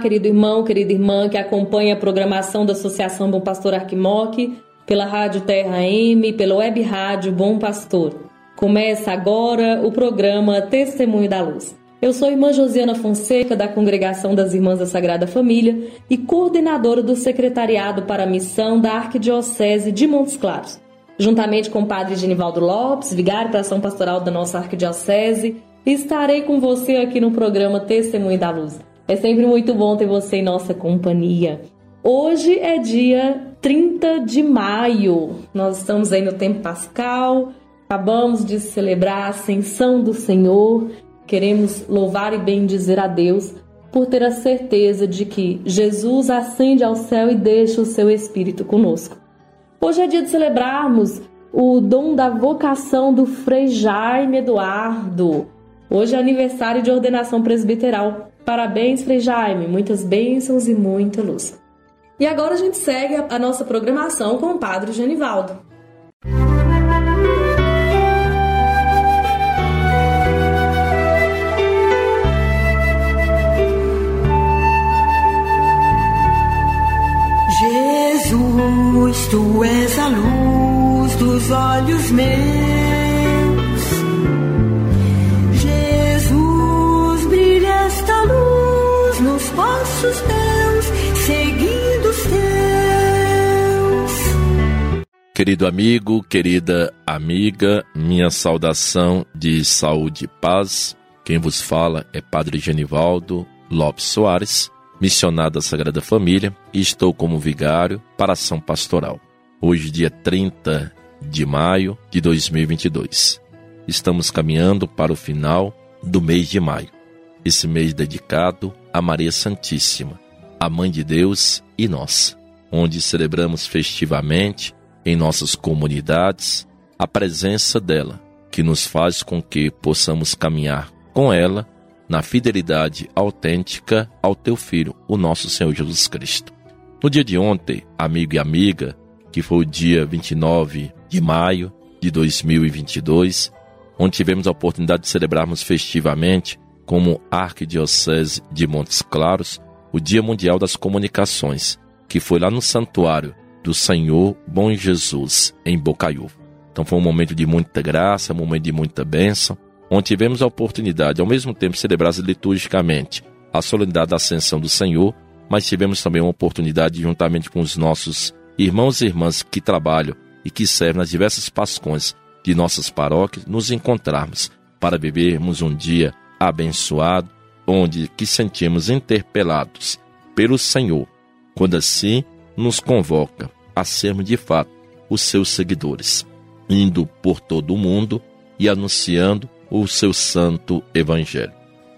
Querido irmão, querida irmã que acompanha a programação da Associação Bom Pastor Arquimoc, pela Rádio Terra M, pela Web Rádio Bom Pastor. Começa agora o programa Testemunho da Luz. Eu sou irmã Josiana Fonseca, da Congregação das Irmãs da Sagrada Família e coordenadora do Secretariado para a Missão da Arquidiocese de Montes Claros. Juntamente com o Padre Genivaldo Lopes, vigário para ação pastoral da nossa Arquidiocese, estarei com você aqui no programa Testemunho da Luz. É sempre muito bom ter você em nossa companhia. Hoje é dia 30 de maio. Nós estamos aí no tempo pascal, acabamos de celebrar a ascensão do Senhor. Queremos louvar e bendizer a Deus por ter a certeza de que Jesus ascende ao céu e deixa o seu espírito conosco. Hoje é dia de celebrarmos o dom da vocação do Frei Jaime Eduardo. Hoje é aniversário de ordenação presbiteral. Parabéns, Frei Jaime, muitas bênçãos e muita luz. E agora a gente segue a nossa programação com o Padre Genivaldo. Jesus, tu és a luz dos olhos meus. Passos teus, seguindo os teus. Querido amigo, querida amiga, minha saudação de saúde e paz. Quem vos fala é Padre Genivaldo Lopes Soares, missionário da Sagrada Família, e estou como vigário para ação pastoral. Hoje, dia 30 de maio de 2022. Estamos caminhando para o final do mês de maio. Esse mês dedicado a Maria Santíssima, a Mãe de Deus e nós, onde celebramos festivamente em nossas comunidades a presença dela, que nos faz com que possamos caminhar com ela na fidelidade autêntica ao teu filho, o nosso Senhor Jesus Cristo. No dia de ontem, amigo e amiga, que foi o dia 29 de maio de 2022, onde tivemos a oportunidade de celebrarmos festivamente, como Arquidiocese de Montes Claros, o Dia Mundial das Comunicações, que foi lá no Santuário do Senhor Bom Jesus, em Bocaiúva. Então foi um momento de muita graça, um momento de muita bênção, onde tivemos a oportunidade, ao mesmo tempo, de celebrar liturgicamente a solenidade da Ascensão do Senhor, mas tivemos também uma oportunidade, juntamente com os nossos irmãos e irmãs que trabalham e que servem nas diversas pascões de nossas paróquias, nos encontrarmos para vivermos um dia abençoado, onde que sentimos interpelados pelo Senhor, quando assim nos convoca a sermos de fato os seus seguidores, indo por todo o mundo e anunciando o seu santo evangelho.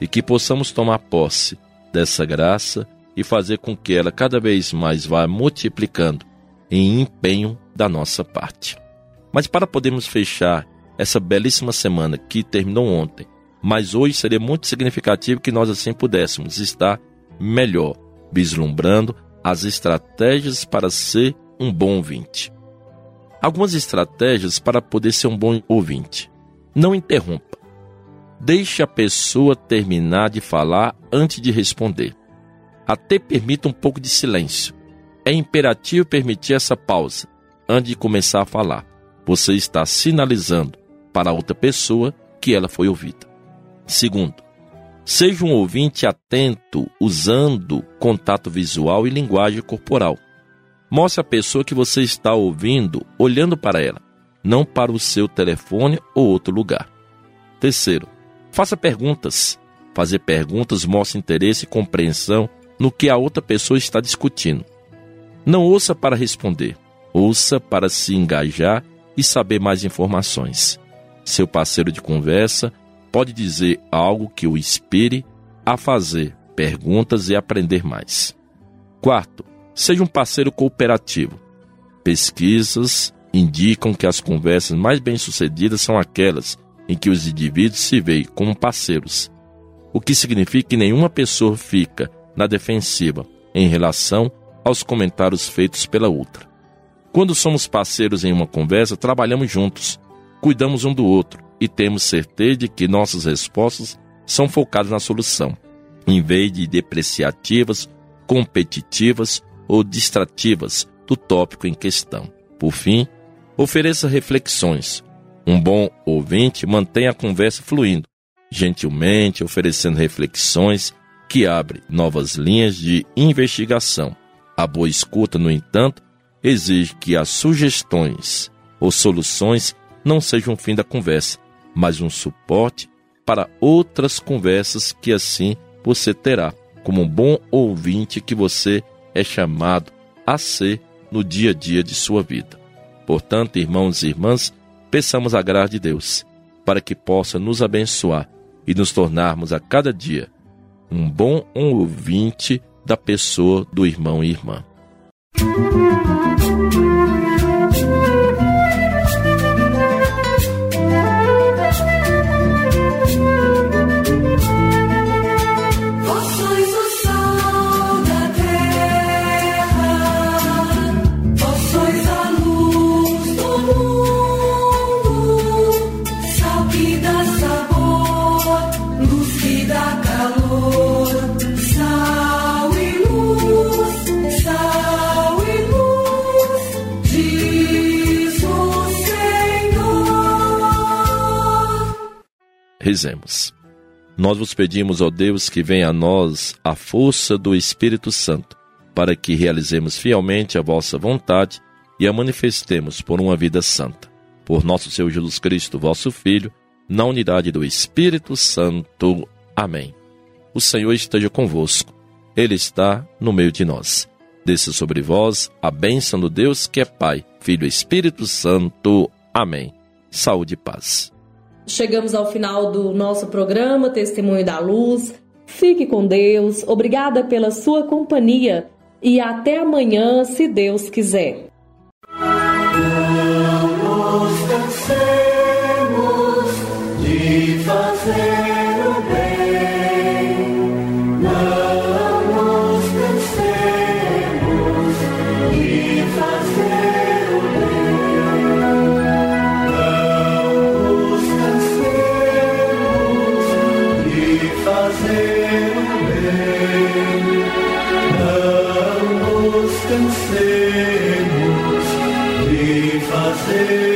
E que possamos tomar posse dessa graça e fazer com que ela cada vez mais vá multiplicando em empenho da nossa parte. Mas para podermos fechar essa belíssima semana que terminou ontem, mas hoje seria muito significativo que nós assim pudéssemos estar melhor, vislumbrando as estratégias para ser um bom ouvinte. Algumas estratégias para poder ser um bom ouvinte. Não interrompa. Deixe a pessoa terminar de falar antes de responder. Até permita um pouco de silêncio. É imperativo permitir essa pausa antes de começar a falar. Você está sinalizando para a outra pessoa que ela foi ouvida. Segundo, Seja um ouvinte atento usando contato visual e linguagem corporal. Mostre a pessoa que você está ouvindo olhando para ela, não para o seu telefone ou outro lugar. Terceiro, faça perguntas. Fazer perguntas mostra interesse e compreensão no que a outra pessoa está discutindo. Não ouça para responder, ouça para se engajar e saber mais informações. Seu parceiro de conversa pode dizer algo que o inspire a fazer perguntas e aprender mais. Quarto, seja um parceiro cooperativo. Pesquisas indicam que as conversas mais bem-sucedidas são aquelas em que os indivíduos se veem como parceiros, o que significa que nenhuma pessoa fica na defensiva em relação aos comentários feitos pela outra. Quando somos parceiros em uma conversa, trabalhamos juntos, cuidamos um do outro e temos certeza de que nossas respostas são focadas na solução, em vez de depreciativas, competitivas ou distrativas do tópico em questão. Por fim, ofereça reflexões, um bom ouvinte mantém a conversa fluindo, gentilmente oferecendo reflexões que abrem novas linhas de investigação. A boa escuta, no entanto, exige que as sugestões ou soluções não sejam o fim da conversa, mas um suporte para outras conversas que assim você terá, como um bom ouvinte que você é chamado a ser no dia a dia de sua vida. Portanto, irmãos e irmãs, peçamos a graça de Deus para que possa nos abençoar e nos tornarmos a cada dia um bom ouvinte da pessoa do irmão e irmã. Rezemos. Nós vos pedimos, ó Deus, que venha a nós a força do Espírito Santo, para que realizemos fielmente a vossa vontade e a manifestemos por uma vida santa. Por nosso Senhor Jesus Cristo, vosso Filho, na unidade do Espírito Santo. Amém. O Senhor esteja convosco. Ele está no meio de nós. Desça sobre vós a bênção do Deus que é Pai, Filho e Espírito Santo. Amém. Saúde e paz. Chegamos ao final do nosso programa Testemunho da Luz. Fique com Deus, obrigada pela sua companhia e até amanhã, se Deus quiser. vencemos e fazemos.